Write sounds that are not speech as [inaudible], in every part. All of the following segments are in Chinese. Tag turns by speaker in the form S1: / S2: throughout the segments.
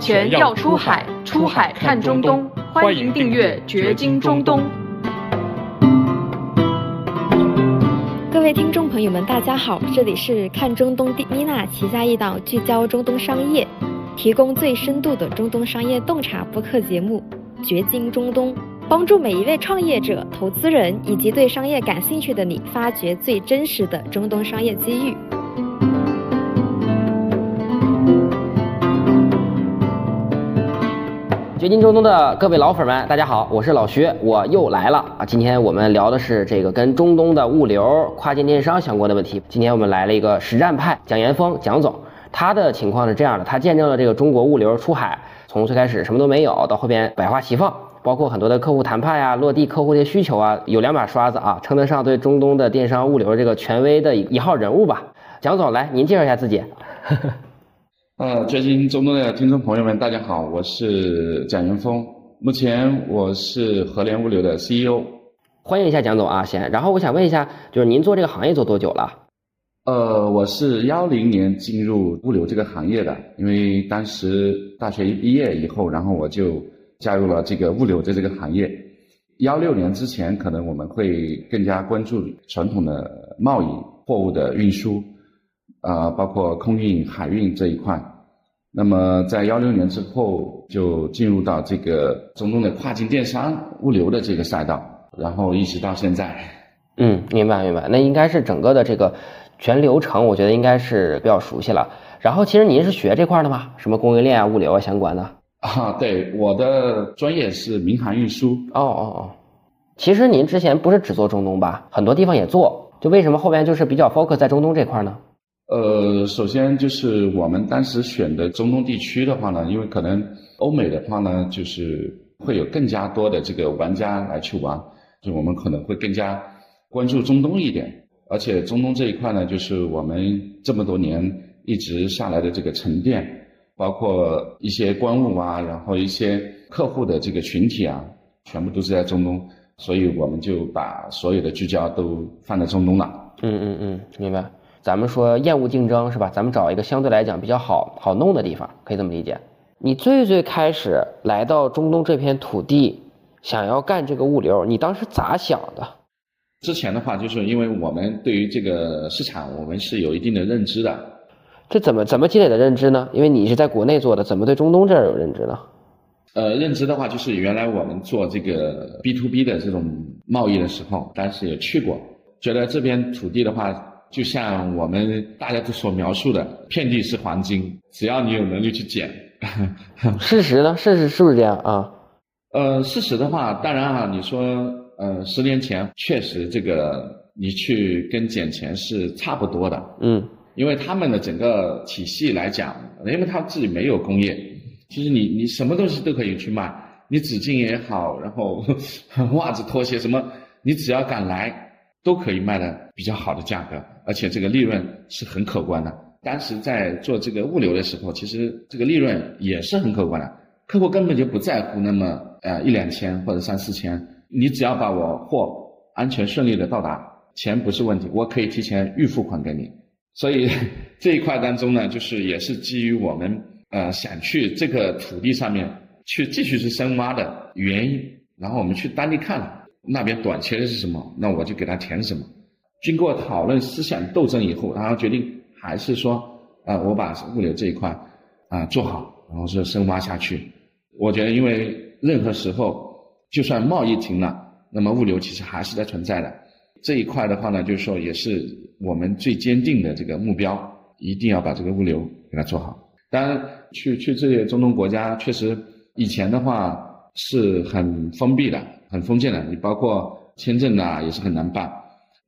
S1: 钱要出海，出海看中东。欢迎订阅《掘金中东》。
S2: 各位听众朋友们，大家好，这里是看中东的妮娜旗下一档聚焦中东商业、提供最深度的中东商业洞察播客节目《掘金中东》，帮助每一位创业者、投资人以及对商业感兴趣的你，发掘最真实的中东商业机遇。
S3: 掘金中东的各位老粉们，大家好，我是老薛，我又来了啊！今天我们聊的是这个跟中东的物流、跨境电商相关的问题。今天我们来了一个实战派蒋岩峰蒋总，他的情况是这样的，他见证了这个中国物流出海从最开始什么都没有，到后边百花齐放，包括很多的客户谈判呀、落地客户的需求啊，有两把刷子啊，称得上对中东的电商物流这个权威的一号人物吧。蒋总，来您介绍一下自己。[laughs]
S4: 呃，掘金中东的听众朋友们，大家好，我是蒋云峰，目前我是和联物流的 CEO。
S3: 欢迎一下蒋总啊，先。然后我想问一下，就是您做这个行业做多久了？
S4: 呃，我是幺零年进入物流这个行业的，因为当时大学一毕业以后，然后我就加入了这个物流的这个行业。幺六年之前，可能我们会更加关注传统的贸易货物的运输。啊，包括空运、海运这一块。那么在幺六年之后，就进入到这个中东的跨境电商物流的这个赛道，然后一直到现在。
S3: 嗯，明白明白。那应该是整个的这个全流程，我觉得应该是比较熟悉了。然后，其实您是学这块的吗？什么供应链啊、物流啊相关的？
S4: 啊，对，我的专业是民航运输。
S3: 哦哦哦。其实您之前不是只做中东吧？很多地方也做，就为什么后边就是比较 focus 在中东这块呢？
S4: 呃，首先就是我们当时选的中东地区的话呢，因为可能欧美的话呢，就是会有更加多的这个玩家来去玩，就我们可能会更加关注中东一点。而且中东这一块呢，就是我们这么多年一直下来的这个沉淀，包括一些关务啊，然后一些客户的这个群体啊，全部都是在中东，所以我们就把所有的聚焦都放在中东了。
S3: 嗯嗯嗯，明白。咱们说厌恶竞争是吧？咱们找一个相对来讲比较好好弄的地方，可以这么理解。你最最开始来到中东这片土地，想要干这个物流，你当时咋想的？
S4: 之前的话，就是因为我们对于这个市场，我们是有一定的认知的。
S3: 这怎么怎么积累的认知呢？因为你是在国内做的，怎么对中东这儿有认知呢？
S4: 呃，认知的话，就是原来我们做这个 B to B 的这种贸易的时候，当时也去过，觉得这边土地的话。就像我们大家都所描述的，遍地是黄金，只要你有能力去捡。[laughs]
S3: 事实呢？事实是不是这样啊？
S4: 呃，事实的话，当然啊，你说，呃，十年前确实这个你去跟捡钱是差不多的。
S3: 嗯。
S4: 因为他们的整个体系来讲，因为他自己没有工业，其实你你什么东西都可以去卖，你纸巾也好，然后 [laughs] 袜子、拖鞋什么，你只要敢来。都可以卖的比较好的价格，而且这个利润是很可观的。当时在做这个物流的时候，其实这个利润也是很可观的。客户根本就不在乎那么呃一两千或者三四千，你只要把我货安全顺利的到达，钱不是问题，我可以提前预付款给你。所以这一块当中呢，就是也是基于我们呃想去这个土地上面去继续去深挖的原因，然后我们去当地看了。那边短缺的是什么？那我就给他填什么。经过讨论、思想斗争以后，然后决定还是说，啊，我把物流这一块啊做好，然后是深挖下去。我觉得，因为任何时候，就算贸易停了，那么物流其实还是在存在的。这一块的话呢，就是说，也是我们最坚定的这个目标，一定要把这个物流给它做好。当然，去去这些中东国家，确实以前的话是很封闭的。很封建的，你包括签证啊也是很难办。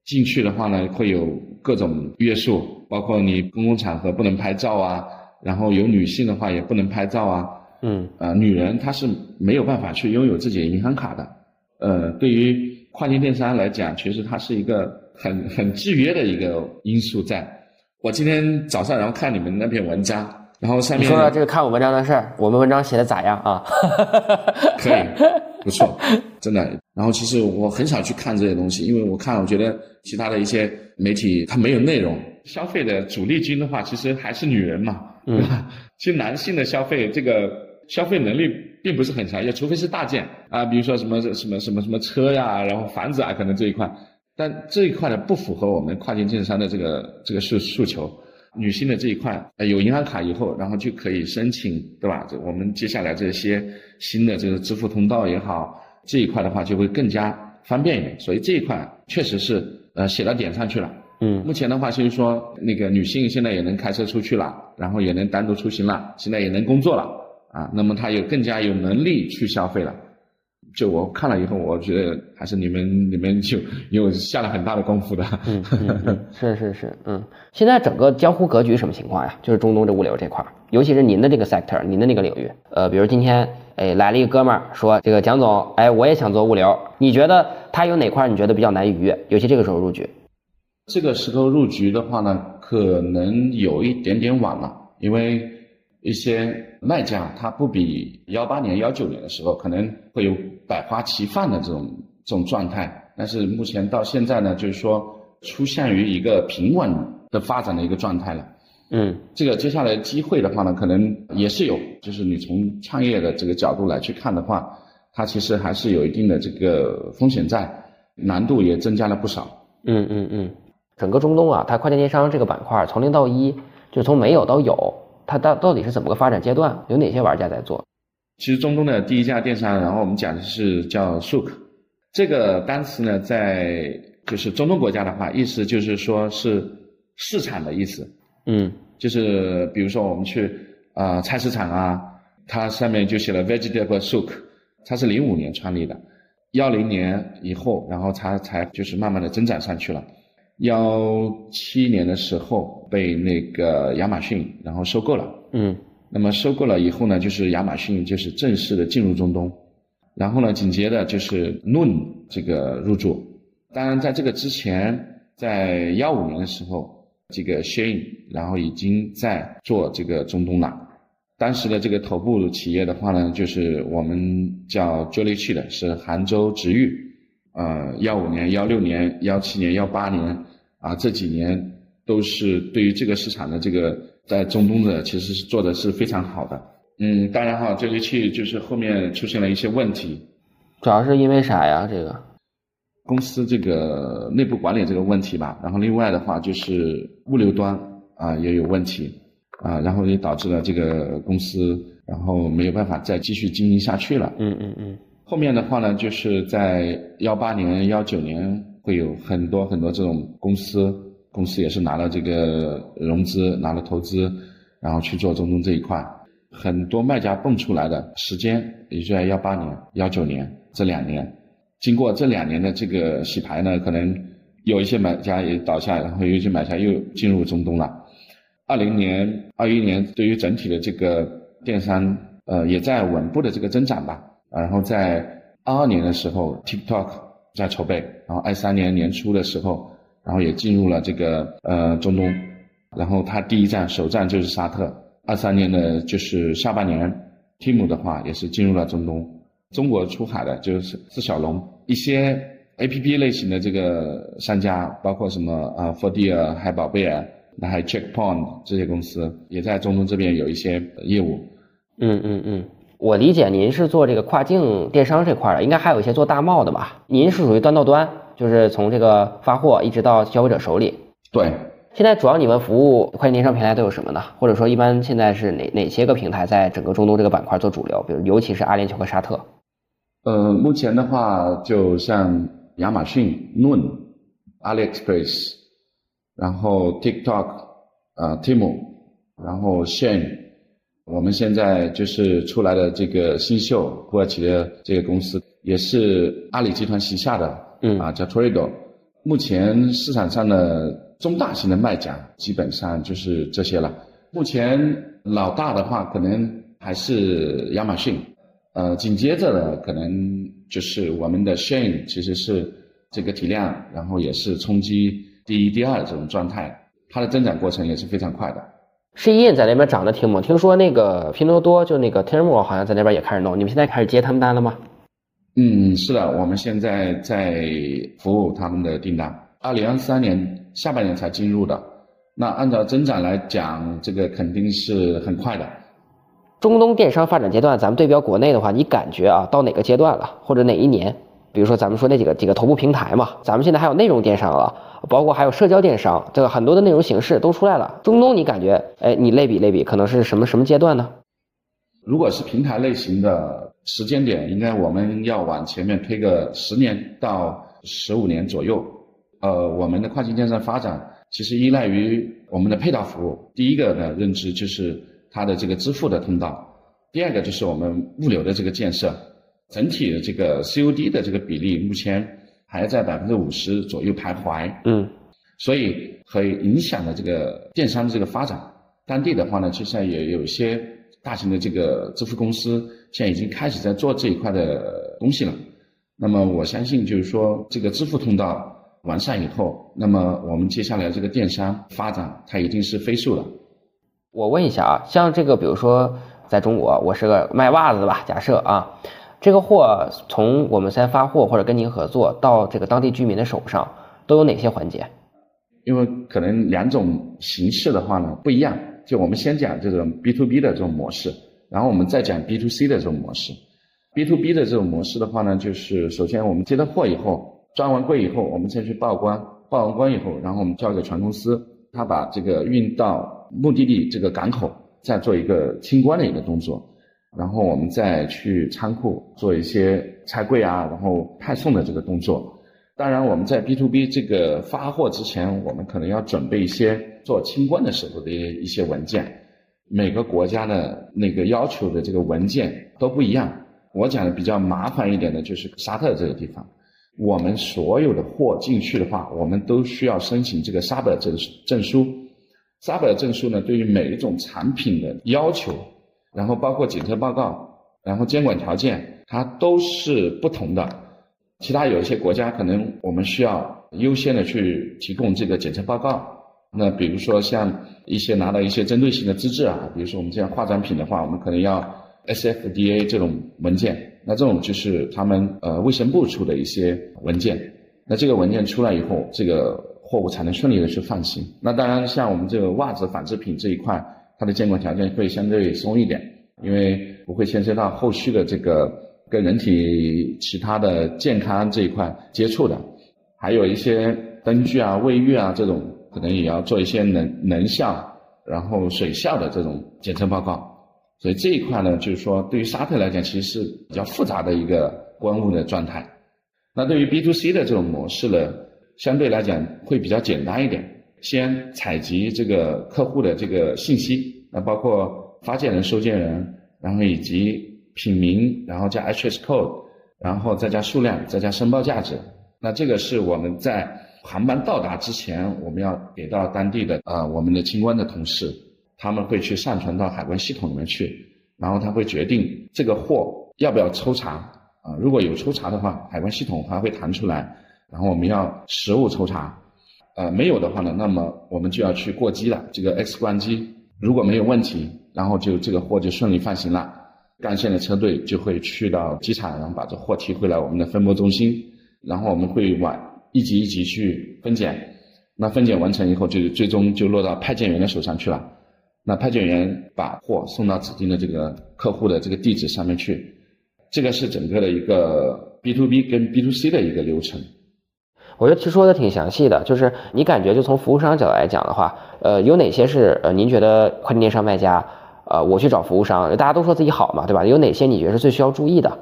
S4: 进去的话呢，会有各种约束，包括你公共场合不能拍照啊，然后有女性的话也不能拍照啊。
S3: 嗯。
S4: 呃，女人她是没有办法去拥有自己的银行卡的。呃，对于跨境电商来讲，其实它是一个很很制约的一个因素在。我今天早上然后看你们那篇文章，然后上面
S3: 说到这个看我文章的事儿，我们文章写的咋样啊？
S4: 可以。不错，真的。然后其实我很少去看这些东西，因为我看我觉得其他的一些媒体它没有内容。消费的主力军的话，其实还是女人嘛。
S3: 嗯
S4: 对吧？其实男性的消费这个消费能力并不是很强，也除非是大件啊，比如说什么什么什么什么车呀，然后房子啊，可能这一块，但这一块呢不符合我们跨境电商的这个这个诉诉求。女性的这一块，呃，有银行卡以后，然后就可以申请，对吧？这我们接下来这些新的这个支付通道也好，这一块的话就会更加方便一点。所以这一块确实是呃写到点上去了。
S3: 嗯
S4: 目前的话就是说，那个女性现在也能开车出去了，然后也能单独出行了，现在也能工作了啊，那么她有更加有能力去消费了。就我看了以后，我觉得还是你们你们就有下了很大的功夫的。
S3: 嗯嗯嗯，[laughs] 是是是，嗯，现在整个江湖格局什么情况呀？就是中东这物流这块儿，尤其是您的这个 sector，您的那个领域，呃，比如今天哎来了一个哥们儿说，这个蒋总，哎，我也想做物流，你觉得他有哪块儿你觉得比较难逾越？尤其这个时候入局，
S4: 这个时候入局的话呢，可能有一点点晚了，因为一些卖家他不比幺八年、幺九年的时候可能会有百花齐放的这种这种状态，但是目前到现在呢，就是说出现于一个平稳的发展的一个状态了。
S3: 嗯
S4: 这个接下来机会的话呢，可能也是有，就是你从创业的这个角度来去看的话，它其实还是有一定的这个风险在，难度也增加了不少。
S3: 嗯嗯嗯，整个中东啊，它跨境电商这个板块从零到一，就从没有到有，它到到底是怎么个发展阶段？有哪些玩家在做？
S4: 其实中东的第一家电商，然后我们讲的是叫 Souk，这个单词呢，在就是中东国家的话，意思就是说是市场的意思，
S3: 嗯
S4: 就是比如说我们去啊、呃菜市场啊，它上面就写了 vegetable souk，它是零五年创立的，幺零年以后，然后它才就是慢慢的增长上去了。幺七年的时候被那个亚马逊然后收购了，
S3: 嗯
S4: 那么收购了以后呢，就是亚马逊就是正式的进入中东，然后呢，紧接着就是 Noon 这个入驻。当然，在这个之前，在幺五年的时候，这个 Shein 然后已经在做这个中东了。当时的这个头部企业的话呢，就是我们叫 Jolly 去的，是杭州直遇。呃，幺五年、幺六年、幺七年、幺八年啊，这几年都是对于这个市场的这个在中东的其实是做的是非常好的。嗯，当然哈，这个去就是后面出现了一些问题，
S3: 主要是因为啥呀？这个
S4: 公司这个内部管理这个问题吧，然后另外的话就是物流端啊也有问题啊，然后也导致了这个公司然后没有办法再继续经营下去了。
S3: 嗯嗯嗯
S4: 后面的话呢，就是在幺八年、幺九年会有很多很多这种公司，公司也是拿了这个融资，拿了投资，然后去做中东这一块。很多卖家蹦出来的时间，也就在幺八年、幺九年这两年。经过这两年的这个洗牌呢，可能有一些买家也倒下，然后有一些买家又进入中东了。二零年、二一年对于整体的这个电商，呃，也在稳步的这个增长吧。然后在二二年的时候，TikTok 在筹备，然后二三年年初的时候，然后也进入了这个呃中东，然后他第一站首站就是沙特。二三年的就是下半年，Tim 的话也是进入了中东。中国出海的就是四小龙，一些 A P P 类型的这个商家，包括什么啊 f o r d i a 海宝贝啊，那还有 Checkpoint 这些公司，也在中东这边有一些业务。
S3: 嗯嗯嗯，我理解您是做这个跨境电商这块的，应该还有一些做大贸的吧？您是属于端到端，就是从这个发货一直到消费者手里。
S4: 对，
S3: 现在主要你们服务跨境电商平台都有什么呢？或者说一般现在是哪哪些个平台在整个中东这个板块做主流？比如尤其是阿联酋和沙特。
S4: 呃，目前的话，就像亚马逊、Noon、AliExpress，然后 TikTok，呃，Temu，然后 Shein，我们现在就是出来的这个新秀土耳其的这个公司，也是阿里集团旗下的，
S3: 嗯
S4: 啊，叫 Torido。目前市场上的中大型的卖家基本上就是这些了。目前老大的话，可能还是亚马逊。呃，紧接着的，可能就是我们的 Shane 其实是这个体量，然后也是冲击第一、第二这种状态，它的增长过程也是非常快的。
S3: 试印在那边涨得挺猛，听说那个拼多多就那个 Temu 好像在那边也开始弄，你们现在开始接他们单了吗？
S4: 嗯，是的，我们现在在服务他们的订单，二零二三年下半年才进入的，那按照增长来讲，这个肯定是很快的。
S3: 中东电商发展阶段，咱们对标国内的话，你感觉啊，到哪个阶段了，或者哪一年？比如说咱们说那几个几个头部平台嘛，咱们现在还有内容电商了，包括还有社交电商，这个很多的内容形式都出来了。中东你感觉，哎，你类比类比，可能是什么什么阶段呢？
S4: 如果是平台类型的时间点，应该我们要往前面推个十年到十五年左右。呃，我们的跨境电商发展其实依赖于我们的配套服务。第一个呢，认知就是它的这个支付的通道；第二个就是我们物流的这个建设。整体的这个 COD 的这个比例目前还在百分之五十左右徘徊。
S3: 嗯，
S4: 所以会影响了这个电商的这个发展。当地的话呢，其实也有一些大型的这个支付公司现在已经开始在做这一块的东西了。那么我相信，就是说这个支付通道。完善以后，那么我们接下来这个电商发展，它一定是飞速的。
S3: 我问一下啊，像这个，比如说在中国，我是个卖袜子的吧？假设啊，这个货从我们先发货或者跟您合作到这个当地居民的手上，都有哪些环节？
S4: 因为可能两种形式的话呢不一样，就我们先讲这种 B to B 的这种模式，然后我们再讲 B to C 的这种模式。B to B 的这种模式的话呢，就是首先我们接到货以后。装完柜以后，我们再去报关，报完关以后，然后我们交给船公司，他把这个运到目的地这个港口，再做一个清关的一个动作，然后我们再去仓库做一些拆柜啊，然后派送的这个动作。当然，我们在 B to B 这个发货之前，我们可能要准备一些做清关的时候的一些文件。每个国家的那个要求的这个文件都不一样。我讲的比较麻烦一点的就是沙特这个地方。我们所有的货进去的话，我们都需要申请这个沙本证证书。沙本证书呢，对于每一种产品的要求，然后包括检测报告，然后监管条件，它都是不同的。其他有一些国家可能我们需要优先的去提供这个检测报告。那比如说像一些拿到一些针对性的资质啊，比如说我们这样化妆品的话，我们可能要 SFDA 这种文件。那这种就是他们呃卫生部出的一些文件，那这个文件出来以后，这个货物才能顺利的去放行。那当然，像我们这个袜子纺织品这一块，它的监管条件会相对松一点，因为不会牵涉到后续的这个跟人体其他的健康这一块接触的，还有一些灯具啊、卫浴啊这种，可能也要做一些能能效，然后水效的这种检测报告。所以这一块呢，就是说，对于沙特来讲，其实是比较复杂的一个关务的状态。那对于 B to C 的这种模式呢，相对来讲会比较简单一点。先采集这个客户的这个信息，那包括发件人、收件人，然后以及品名，然后加 HS code，然后再加数量，再加申报价值。那这个是我们在航班到达之前，我们要给到当地的啊我们的清关的同事。他们会去上传到海关系统里面去，然后他会决定这个货要不要抽查啊。如果有抽查的话，海关系统还会弹出来，然后我们要实物抽查。呃，没有的话呢，那么我们就要去过机了，这个 X 光机如果没有问题，然后就这个货就顺利放行了。干线的车队就会去到机场，然后把这货提回来我们的分拨中心，然后我们会往一级一级去分拣。那分拣完成以后，就最终就落到派件员的手上去了。那派件员把货送到指定的这个客户的这个地址上面去，这个是整个的一个 B to B 跟 B to C 的一个流程。
S3: 我觉得其实说的挺详细的，就是你感觉就从服务商角度来讲的话，呃，有哪些是呃您觉得跨境电商卖家，呃，我去找服务商，大家都说自己好嘛，对吧？有哪些你觉得是最需要注意的？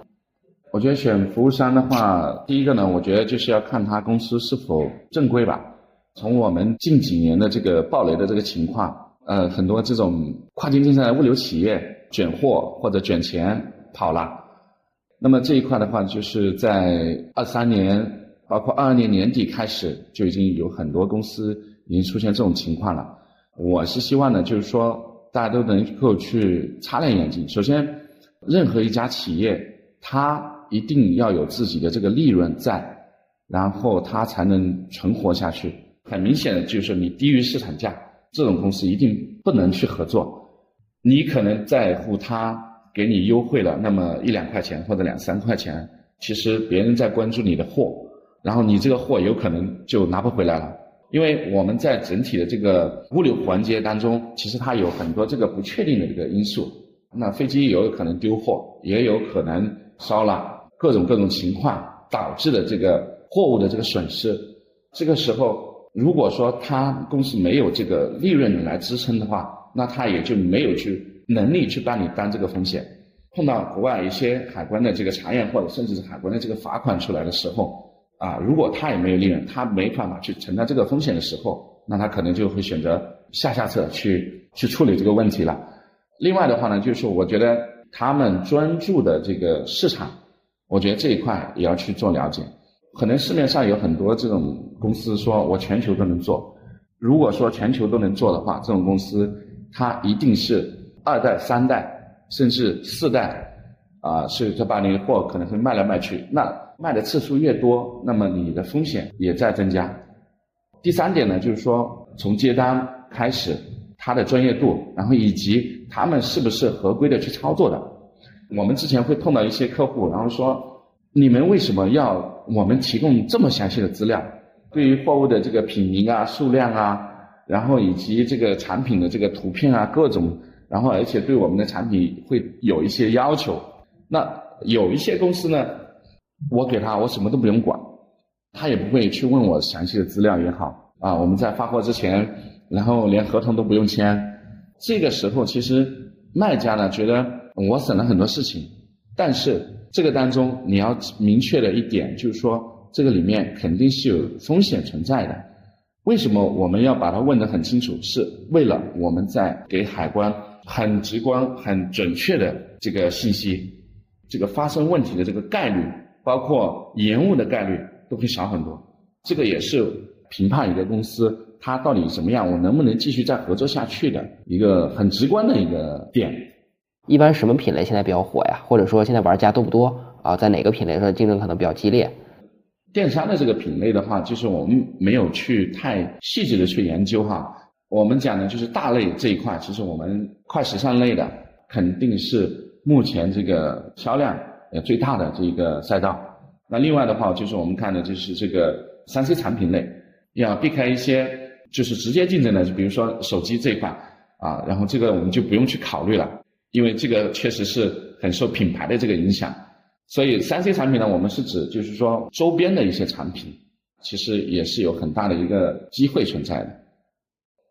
S4: 我觉得选服务商的话，第一个呢，我觉得就是要看他公司是否正规吧。从我们近几年的这个暴雷的这个情况。呃，很多这种跨境电商的物流企业卷货或者卷钱跑了，那么这一块的话，就是在二三年，包括二二年年底开始，就已经有很多公司已经出现这种情况了。我是希望呢，就是说大家都能够去擦亮眼睛。首先，任何一家企业，它一定要有自己的这个利润在，然后它才能存活下去。很明显的就是你低于市场价。这种公司一定不能去合作。你可能在乎他给你优惠了那么一两块钱或者两三块钱，其实别人在关注你的货，然后你这个货有可能就拿不回来了。因为我们在整体的这个物流环节当中，其实它有很多这个不确定的这个因素。那飞机有可能丢货，也有可能烧了，各种各种情况导致的这个货物的这个损失。这个时候，如果说他公司没有这个利润来支撑的话，那他也就没有去能力去帮你担这个风险。碰到国外一些海关的这个查验，或者甚至是海关的这个罚款出来的时候，啊，如果他也没有利润，他没办法去承担这个风险的时候，那他可能就会选择下下策去去处理这个问题了。另外的话呢，就是我觉得他们专注的这个市场，我觉得这一块也要去做了解。可能市面上有很多这种公司说我全球都能做，如果说全球都能做的话，这种公司它一定是二代、三代。甚至四代，啊，是这把你的货可能会卖来卖去，那卖的次数越多，那么你的风险也在增加。第三点呢，就是说从接单开始，他的专业度，然后以及他们是不是合规的去操作的。我们之前会碰到一些客户，然后说，你们为什么要我们提供这么详细的资料？对于货物的这个品名啊、数量啊，然后以及这个产品的这个图片啊，各种。然后，而且对我们的产品会有一些要求。那有一些公司呢，我给他我什么都不用管，他也不会去问我详细的资料也好啊。我们在发货之前，然后连合同都不用签。这个时候，其实卖家呢觉得我省了很多事情，但是这个当中你要明确的一点就是说，这个里面肯定是有风险存在的。为什么我们要把它问得很清楚？是为了我们在给海关。很直观、很准确的这个信息，这个发生问题的这个概率，包括延误的概率都会小很多。这个也是评判一个公司它到底怎么样，我能不能继续再合作下去的一个很直观的一个点。
S3: 一般什么品类现在比较火呀？或者说现在玩家多不多啊？在哪个品类上竞争可能比较激烈？
S4: 电商的这个品类的话，就是我们没有去太细致的去研究哈。我们讲的就是大类这一块，其实我们快时尚类的肯定是目前这个销量呃最大的这一个赛道。那另外的话，就是我们看的就是这个三 C 产品类，要避开一些就是直接竞争的，就比如说手机这一块啊，然后这个我们就不用去考虑了，因为这个确实是很受品牌的这个影响。所以三 C 产品呢，我们是指就是说周边的一些产品，其实也是有很大的一个机会存在的。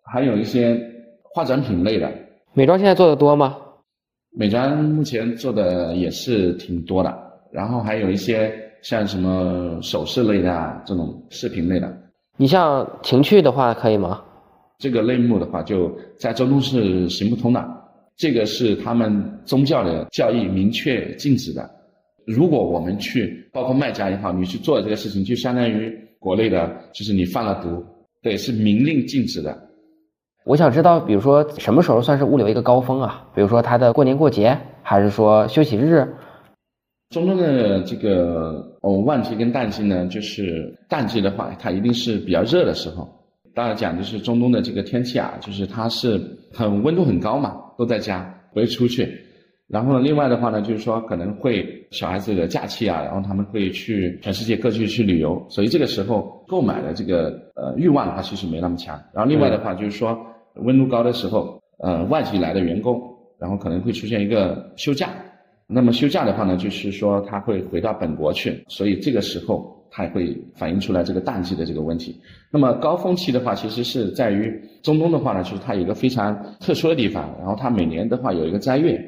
S4: 还有一些化妆品类的，
S3: 美妆现在做的多吗？
S4: 美妆目前做的也是挺多的，然后还有一些像什么首饰类的这种饰品类的。
S3: 你像情趣的话可以吗？
S4: 这个类目的话，就在中东是行不通的，这个是他们宗教的教义明确禁止的。如果我们去，包括卖家也好，你去做这个事情，就相当于国内的，就是你贩了毒，对，是明令禁止的。
S3: 我想知道，比如说什么时候算是物流一个高峰啊？比如说它的过年过节，还是说休息日？
S4: 中东的这个哦，旺季跟淡季呢，就是淡季的话，它一定是比较热的时候。当然讲就是中东的这个天气啊，就是它是很温度很高嘛，都在家不会出去。然后呢，另外的话呢，就是说可能会小孩子的假期啊，然后他们会去全世界各地去旅游，所以这个时候购买的这个呃欲望的话，其实没那么强。然后另外的话就是说。温度高的时候，呃，外籍来的员工，然后可能会出现一个休假。那么休假的话呢，就是说他会回到本国去，所以这个时候它会反映出来这个淡季的这个问题。那么高峰期的话，其实是在于中东的话呢，就是它有一个非常特殊的地方，然后它每年的话有一个斋月，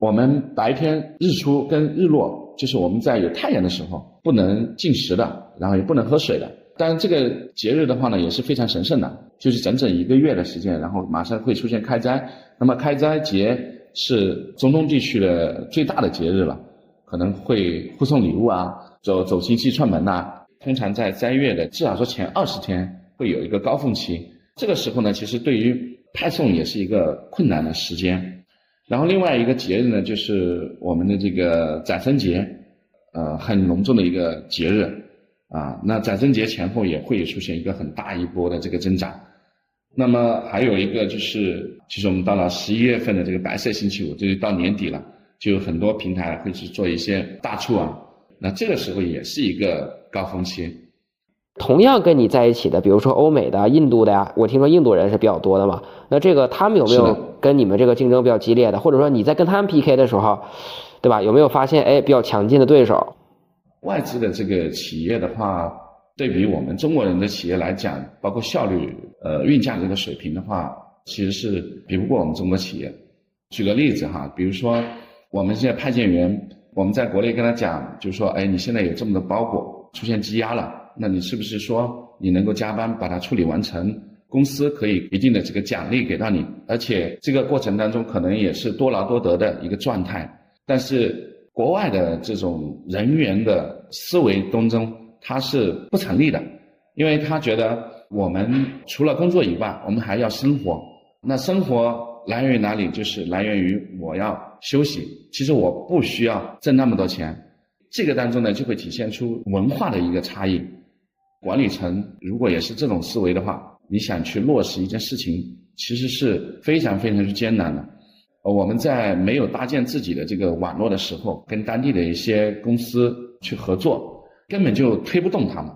S4: 我们白天日出跟日落，就是我们在有太阳的时候不能进食的，然后也不能喝水的。但这个节日的话呢，也是非常神圣的，就是整整一个月的时间，然后马上会出现开斋。那么开斋节是中东地区的最大的节日了，可能会互送礼物啊，走走亲戚串门呐。通常在斋月的至少说前二十天会有一个高峰期，这个时候呢，其实对于派送也是一个困难的时间。然后另外一个节日呢，就是我们的这个宰生节，呃，很隆重的一个节日。啊，那宰生节前后也会出现一个很大一波的这个增长。那么还有一个就是，其实我们到了十一月份的这个白色星期五，就是到年底了，就有很多平台会去做一些大促啊。那这个时候也是一个高峰期。
S3: 同样跟你在一起的，比如说欧美的、印度的呀，我听说印度人是比较多的嘛。那这个他们有没有跟你们这个竞争比较激烈的，或者说你在跟他们 PK 的时候，对吧？有没有发现哎比较强劲的对手？
S4: 外资的这个企业的话，对比我们中国人的企业来讲，包括效率、呃运价这个水平的话，其实是比不过我们中国企业。举个例子哈，比如说我们现在派件员，我们在国内跟他讲，就是说，哎，你现在有这么多包裹出现积压了，那你是不是说你能够加班把它处理完成？公司可以一定的这个奖励给到你，而且这个过程当中可能也是多劳多得的一个状态。但是国外的这种人员的思维当中，它是不成立的，因为他觉得我们除了工作以外，我们还要生活。那生活来源于哪里？就是来源于我要休息。其实我不需要挣那么多钱。这个当中呢，就会体现出文化的一个差异。管理层如果也是这种思维的话，你想去落实一件事情，其实是非常非常之艰难的。呃，我们在没有搭建自己的这个网络的时候，跟当地的一些公司去合作，根本就推不动他们。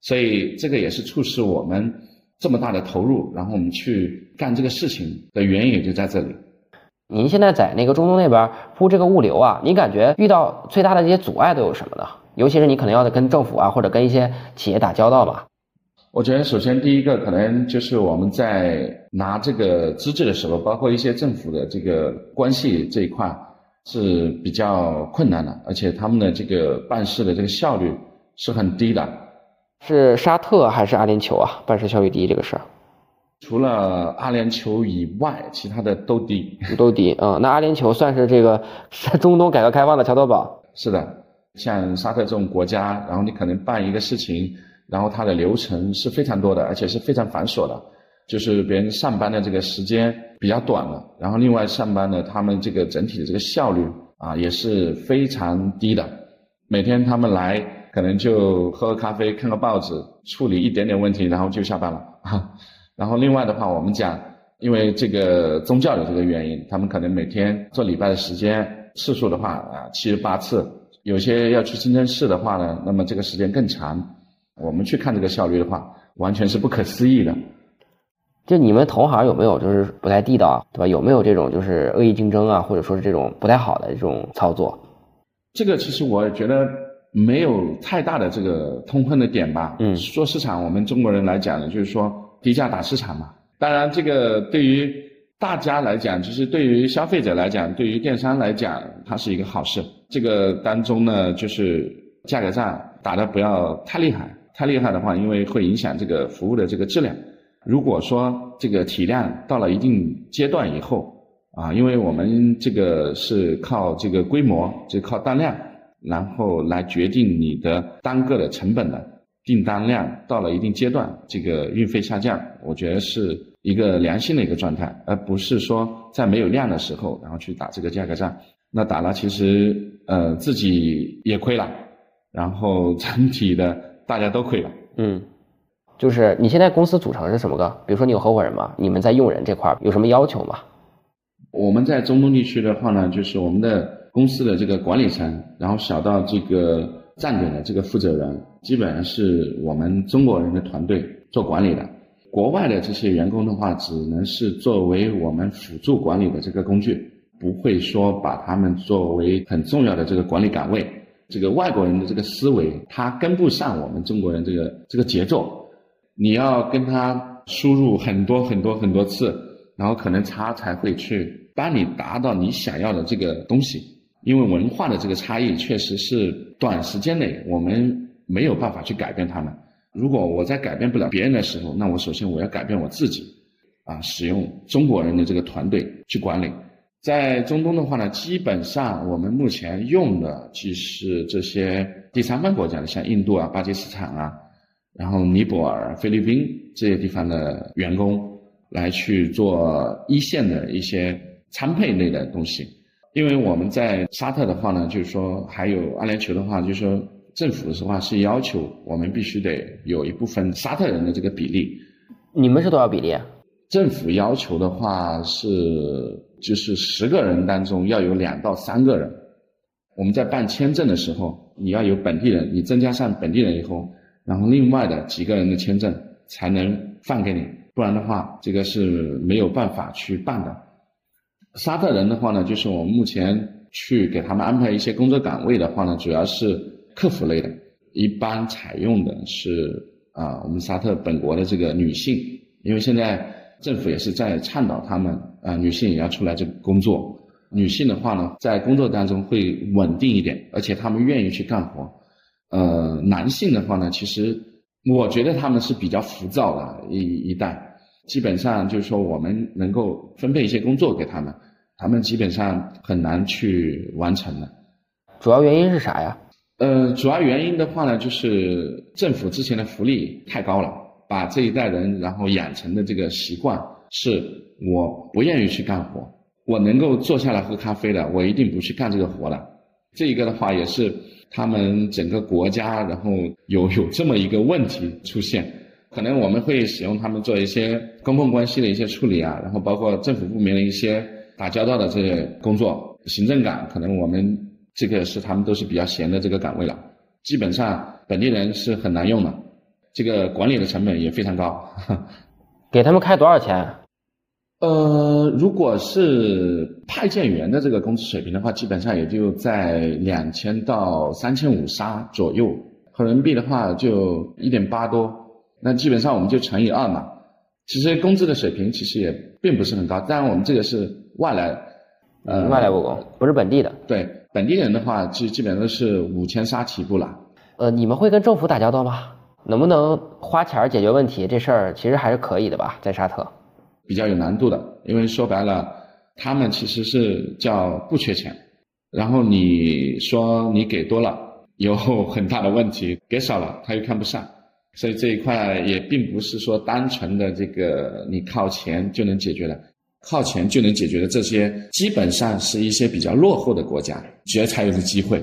S4: 所以这个也是促使我们这么大的投入，然后我们去干这个事情的原因也就在这里。
S3: 您现在在那个中东那边铺这个物流啊，你感觉遇到最大的这些阻碍都有什么呢？尤其是你可能要跟政府啊，或者跟一些企业打交道吧。
S4: 我觉得首先第一个可能就是我们在拿这个资质的时候，包括一些政府的这个关系这一块是比较困难的，而且他们的这个办事的这个效率是很低的。
S3: 是沙特还是阿联酋啊？办事效率低这个事儿
S4: 除了阿联酋以外，其他的都低。
S3: 都低啊、嗯那阿联酋算是这个是中东改革开放的桥头堡。
S4: 是的，像沙特这种国家，然后你可能办一个事情，然后它的流程是非常多的，而且是非常繁琐的。就是别人上班的这个时间比较短了，然后另外上班呢，他们这个整体的这个效率啊也是非常低的。每天他们来可能就喝个咖啡、看个报纸，处理一点点问题，然后就下班了。[laughs] 然后另外的话，我们讲，因为这个宗教的这个原因，他们可能每天做礼拜的时间次数的话啊，七十八次。有些要去清真寺的话呢，那么这个时间更长。我们去看这个效率的话，完全是不可思议的。
S3: 就你们同行有没有就是不太地道啊，对吧？有没有这种就是恶意竞争啊，或者说是这种不太好的这种操作？
S4: 这个其实我觉得没有太大的这个痛恨的点吧。
S3: 嗯
S4: 做市场，我们中国人来讲呢，就是说低价打市场嘛。当然，这个对于大家来讲，就是对于消费者来讲，对于电商来讲，它是一个好事。这个当中呢，就是价格战打的不要太厉害，太厉害的话，因为会影响这个服务的这个质量。如果说这个体量到了一定阶段以后，啊，因为我们这个是靠这个规模，就靠单量，然后来决定你的单个的成本的订单量到了一定阶段，这个运费下降，我觉得是一个良性的一个状态，而不是说在没有量的时候，然后去打这个价格战。那打了，其实呃自己也亏了，然后整体的大家都可以了。
S3: 嗯，就是你现在公司组成是什么个？比如说你有合伙人吗？你们在用人这块儿有什么要求吗？
S4: 我们在中东地区的话呢，就是我们的公司的这个管理层，然后小到这个站点的这个负责人，基本上是我们中国人的团队做管理的。国外的这些员工的话，只能是作为我们辅助管理的这个工具，不会说把他们作为很重要的这个管理岗位。这个外国人的这个思维，他跟不上我们中国人这个这个节奏。你要跟他输入很多很多很多次，然后可能他才会去帮你达到你想要的这个东西。因为文化的这个差异确实是短时间内我们没有办法去改变他们。如果我在改变不了别人的时候，那我首先我要改变我自己，啊，使用中国人的这个团队去管理。在中东的话呢，基本上我们目前用的就是这些第三方国家的，像印度啊、巴基斯坦啊，然后尼泊尔、菲律宾这些地方的员工来去做一线的一些餐配类的东西。因为我们在沙特的话呢，就是说还有阿联酋的话，就是说政府的话是要求我们必须得有一部分沙特人的这个比例。
S3: 你们是多少比例啊？
S4: 政府要求的话是，就是十个人当中要有两到三个人。我们在办签证的时候，你要有本地人，你增加上本地人以后，然后另外的几个人的签证才能放给你，不然的话，这个是没有办法去办的。沙特人的话呢，就是我们目前去给他们安排一些工作岗位的话呢，主要是客服类的，一般采用的是啊，我们沙特本国的这个女性，因为现在政府也是在倡导他们啊，女性也要出来这个工作。女性的话呢，在工作当中会稳定一点，而且她们愿意去干活。呃，男性的话呢，其实我觉得他们是比较浮躁的一一代。基本上就是说，我们能够分配一些工作给他们，他们基本上很难去完成的。
S3: 主要原因是啥呀？
S4: 呃，主要原因的话呢，就是政府之前的福利太高了，把这一代人然后养成的这个习惯是，我不愿意去干活，我能够坐下来喝咖啡的，我一定不去干这个活了。这一个的话，也是他们整个国家然后有有这么一个问题出现。可能我们会使用他们做一些公共关系的一些处理啊，然后包括政府部门的一些打交道的这些工作，行政岗可能我们这个是他们都是比较闲的这个岗位了，基本上本地人是很难用的，这个管理的成本也非常高。[laughs]
S3: 给他们开多少钱？
S4: 呃，如果是派件员的这个工资水平的话，基本上也就在两千到三千五沙左右，合人民币的话就一点八多。那基本上我们就乘以二嘛，其实工资的水平其实也并不是很高，当然我们这个是外来，
S3: 呃，外来务工，不是本地的。
S4: 对，本地人的话，基基本上都是五千沙起步了。
S3: 呃，你们会跟政府打交道吗？能不能花钱解决问题？这事儿其实还是可以的吧，在沙特。
S4: 比较有难度的，因为说白了，他们其实是叫不缺钱，然后你说你给多了有很大的问题，给少了他又看不上。所以这一块也并不是说单纯的这个你靠钱就能解决的，靠钱就能解决的这些，基本上是一些比较落后的国家觉才有的机会。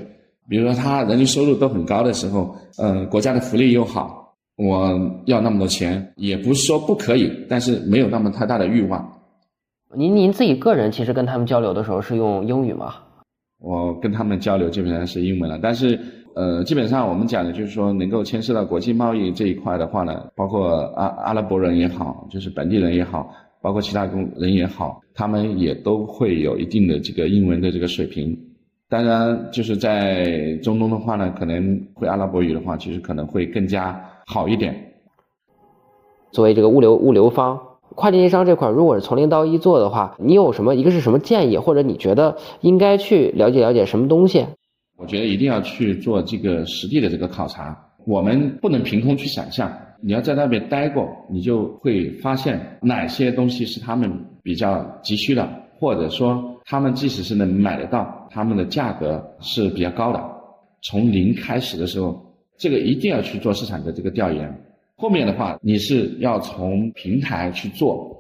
S4: 比如说他人均收入都很高的时候，呃，国家的福利又好，我要那么多钱也不是说不可以，但是没有那么太大的欲望。
S3: 您您自己个人其实跟他们交流的时候是用英语吗？
S4: 我跟他们交流基本上是英文了，但是。呃，基本上我们讲的就是说，能够牵涉到国际贸易这一块的话呢，包括阿阿拉伯人也好，就是本地人也好，包括其他工人也好，他们也都会有一定的这个英文的这个水平。当然，就是在中东的话呢，可能会阿拉伯语的话，其实可能会更加好一点。
S3: 作为这个物流物流方，跨境电商这块，如果是从零到一做的话，你有什么一个是什么建议，或者你觉得应该去了解了解什么东西？
S4: 我觉得一定要去做这个实地的这个考察，我们不能凭空去想象。你要在那边待过，你就会发现哪些东西是他们比较急需的，或者说他们即使是能买得到，他们的价格是比较高的。从零开始的时候，这个一定要去做市场的这个调研。后面的话，你是要从平台去做，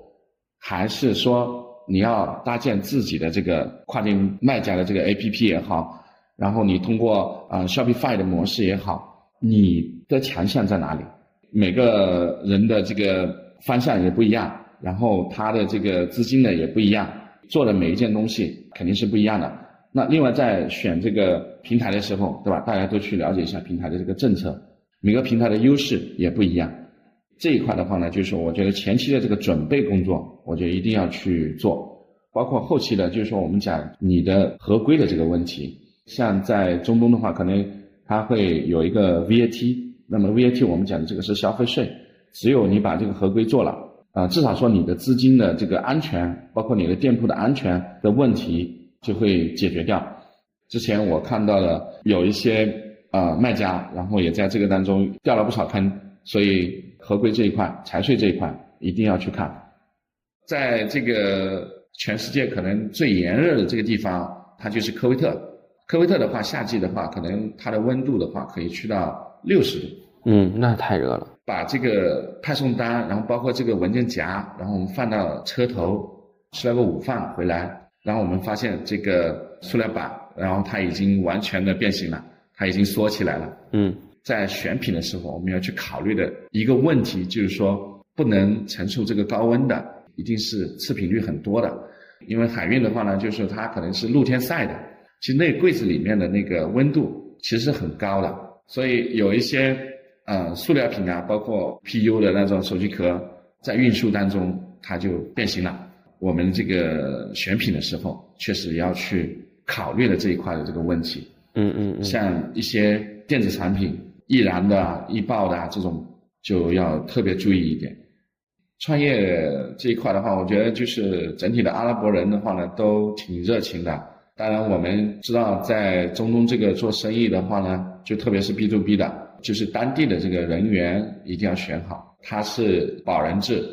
S4: 还是说你要搭建自己的这个跨境卖家的这个 APP 也好？然后你通过啊 Shopify 的模式也好，你的强项在哪里？每个人的这个方向也不一样，然后他的这个资金呢也不一样，做的每一件东西肯定是不一样的。那另外在选这个平台的时候，对吧？大家都去了解一下平台的这个政策，每个平台的优势也不一样。这一块的话呢，就是我觉得前期的这个准备工作，我觉得一定要去做，包括后期的，就是说我们讲你的合规的这个问题。像在中东的话，可能它会有一个 VAT，那么 VAT 我们讲的这个是消费税，只有你把这个合规做了，啊，至少说你的资金的这个安全，包括你的店铺的安全的问题就会解决掉。之前我看到了有一些啊卖家，然后也在这个当中掉了不少坑，所以合规这一块、财税这一块一定要去看。在这个全世界可能最炎热的这个地方，它就是科威特。科威特的话，夏季的话，可能它的温度的话可以去到六十度。
S3: 嗯，那太热了。
S4: 把这个派送单，然后包括这个文件夹，然后我们放到车头，吃了个午饭回来，然后我们发现这个塑料板，然后它已经完全的变形了，它已经缩起来了。
S3: 嗯，
S4: 在选品的时候，我们要去考虑的一个问题就是说，不能承受这个高温的，一定是次品率很多的，因为海运的话呢，就是它可能是露天晒的。其实那柜子里面的那个温度其实很高的，所以有一些呃塑料品啊，包括 PU 的那种手机壳，在运输当中它就变形了。我们这个选品的时候，确实要去考虑了这一块的这个问题。
S3: 嗯嗯嗯，
S4: 像一些电子产品，易燃的、易爆的啊这种，就要特别注意一点。创业这一块的话，我觉得就是整体的阿拉伯人的话呢，都挺热情的。当然，我们知道在中东这个做生意的话呢，就特别是 B to B 的，就是当地的这个人员一定要选好。他是保人制，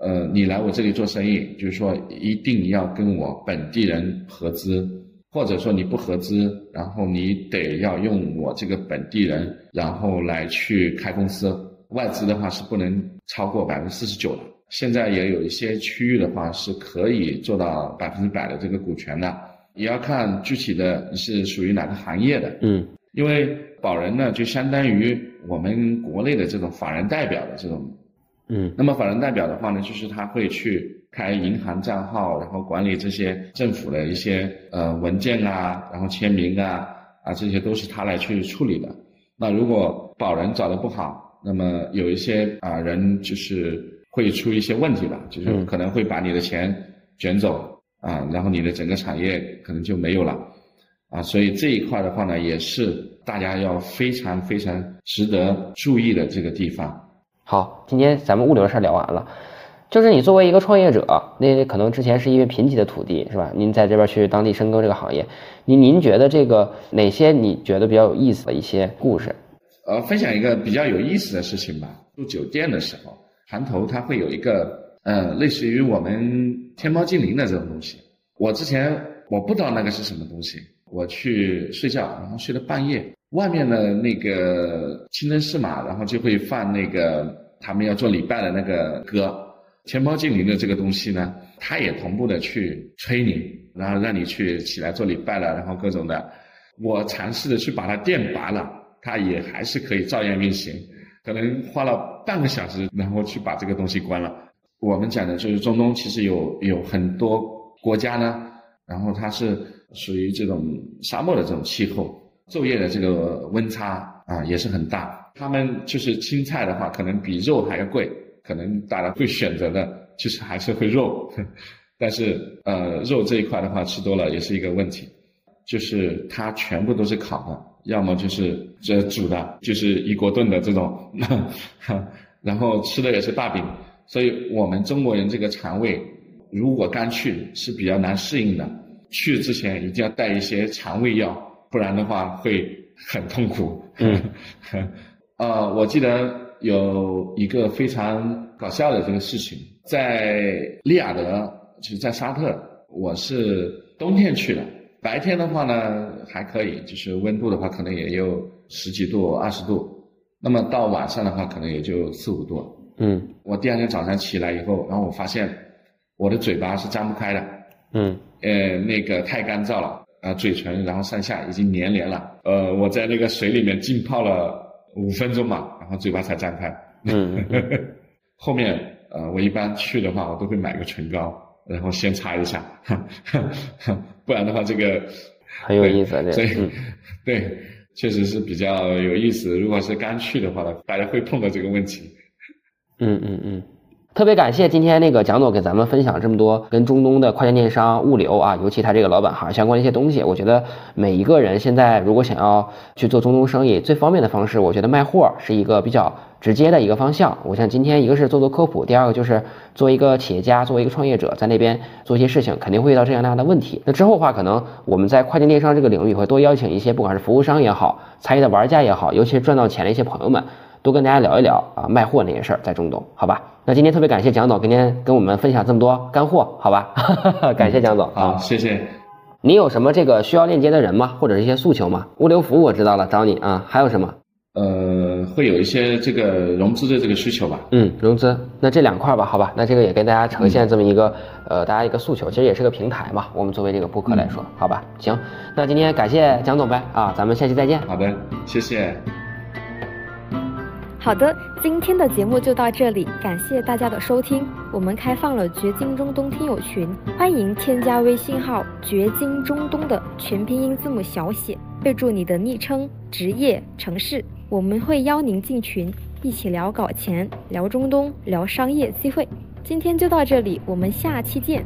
S4: 呃，你来我这里做生意，就是说一定要跟我本地人合资，或者说你不合资，然后你得要用我这个本地人，然后来去开公司。外资的话是不能超过百分之四十九的。现在也有一些区域的话是可以做到百分之百的这个股权的，也要看具体的你是属于哪个行业的。
S3: 嗯，
S4: 因为保人呢就相当于我们国内的这种法人代表的这种。
S3: 嗯，
S4: 那么法人代表的话呢，就是他会去开银行账号，然后管理这些政府的一些呃文件啊，然后签名啊啊这些都是他来去处理的。那如果保人找的不好，那么有一些啊人就是。会出一些问题吧，就是可能会把你的钱卷走啊，然后你的整个产业可能就没有了啊，所以这一块的话呢，也是大家要非常非常值得注意的这个地方。
S3: 好，今天咱们物流的事儿聊完了，就是你作为一个创业者，那可能之前是因为贫瘠的土地是吧？您在这边去当地深耕这个行业，您您觉得这个哪些你觉得比较有意思的一些故事？
S4: 呃，分享一个比较有意思的事情吧。住酒店的时候。船头它会有一个，呃，类似于我们天猫精灵的这种东西。我之前我不知道那个是什么东西，我去睡觉，然后睡到半夜，外面的那个清真寺嘛，然后就会放那个他们要做礼拜的那个歌。天猫精灵的这个东西呢，它也同步的去催你，然后让你去起来做礼拜了，然后各种的。我尝试的去把它电拔了，它也还是可以照样运行。可能花了半个小时，然后去把这个东西关了。我们讲的就是中东，其实有有很多国家呢，然后它是属于这种沙漠的这种气候，昼夜的这个温差啊也是很大。他们就是青菜的话，可能比肉还要贵，可能大家会选择的，其实还是会肉。[laughs] 但是呃，肉这一块的话，吃多了也是一个问题，就是它全部都是烤的。要么就是这煮的，就是一锅炖的这种，[laughs] 然后吃的也是大饼，所以我们中国人这个肠胃，如果刚去是比较难适应的，去之前一定要带一些肠胃药，不然的话会很痛苦。
S3: 嗯，[laughs]
S4: 呃，我记得有一个非常搞笑的这个事情，在利雅得，就是在沙特，我是冬天去的。白天的话呢还可以，就是温度的话可能也有十几度、二十度。那么到晚上的话，可能也就四五度。
S3: 嗯，
S4: 我第二天早上起来以后，然后我发现我的嘴巴是张不开的。
S3: 嗯，
S4: 呃，那个太干燥了，啊，嘴唇然后上下已经粘连了。呃，我在那个水里面浸泡了五分钟嘛，然后嘴巴才张开。
S3: 嗯，[laughs]
S4: 后面呃，我一般去的话，我都会买个唇膏。然后先擦一下，[laughs] 不然的话这个
S3: 很有意思，
S4: 所以 [laughs] 对，确实是比较有意思。如果是刚去的话呢，大家会碰到这个问题。
S3: 嗯嗯嗯。特别感谢今天那个蒋总给咱们分享这么多跟中东的跨境电商、物流啊，尤其他这个老板行相关的一些东西。我觉得每一个人现在如果想要去做中东生意，最方便的方式，我觉得卖货是一个比较直接的一个方向。我想今天一个是做做科普，第二个就是做一个企业家，作为一个创业者，在那边做一些事情，肯定会遇到这样那样的问题。那之后的话，可能我们在跨境电商这个领域会多邀请一些，不管是服务商也好，参与的玩家也好，尤其是赚到钱的一些朋友们。多跟大家聊一聊啊，卖货那些事儿，在中东，好吧？那今天特别感谢蒋总今天跟我们分享这么多干货，好吧？[laughs] 感谢蒋总，
S4: 好，谢谢。
S3: 你有什么这个需要链接的人吗？或者是一些诉求吗？物流服务我知道了，找你啊。还有什么？
S4: 呃，会有一些这个融资的这个需求吧？
S3: 嗯，融资，那这两块吧，好吧？那这个也跟大家呈现这么一个呃，大家一个诉求，其实也是个平台嘛。我们作为这个播客来说，好吧？行，那今天感谢蒋总呗啊，咱们下期再见。
S4: 好的，谢谢。
S2: 好的，今天的节目就到这里，感谢大家的收听。我们开放了掘金中东听友群，欢迎添加微信号“掘金中东”的全拼音字母小写，备注你的昵称、职业、城市，我们会邀您进群。一起聊搞钱，聊中东，聊商业机会。今天就到这里，我们下期见。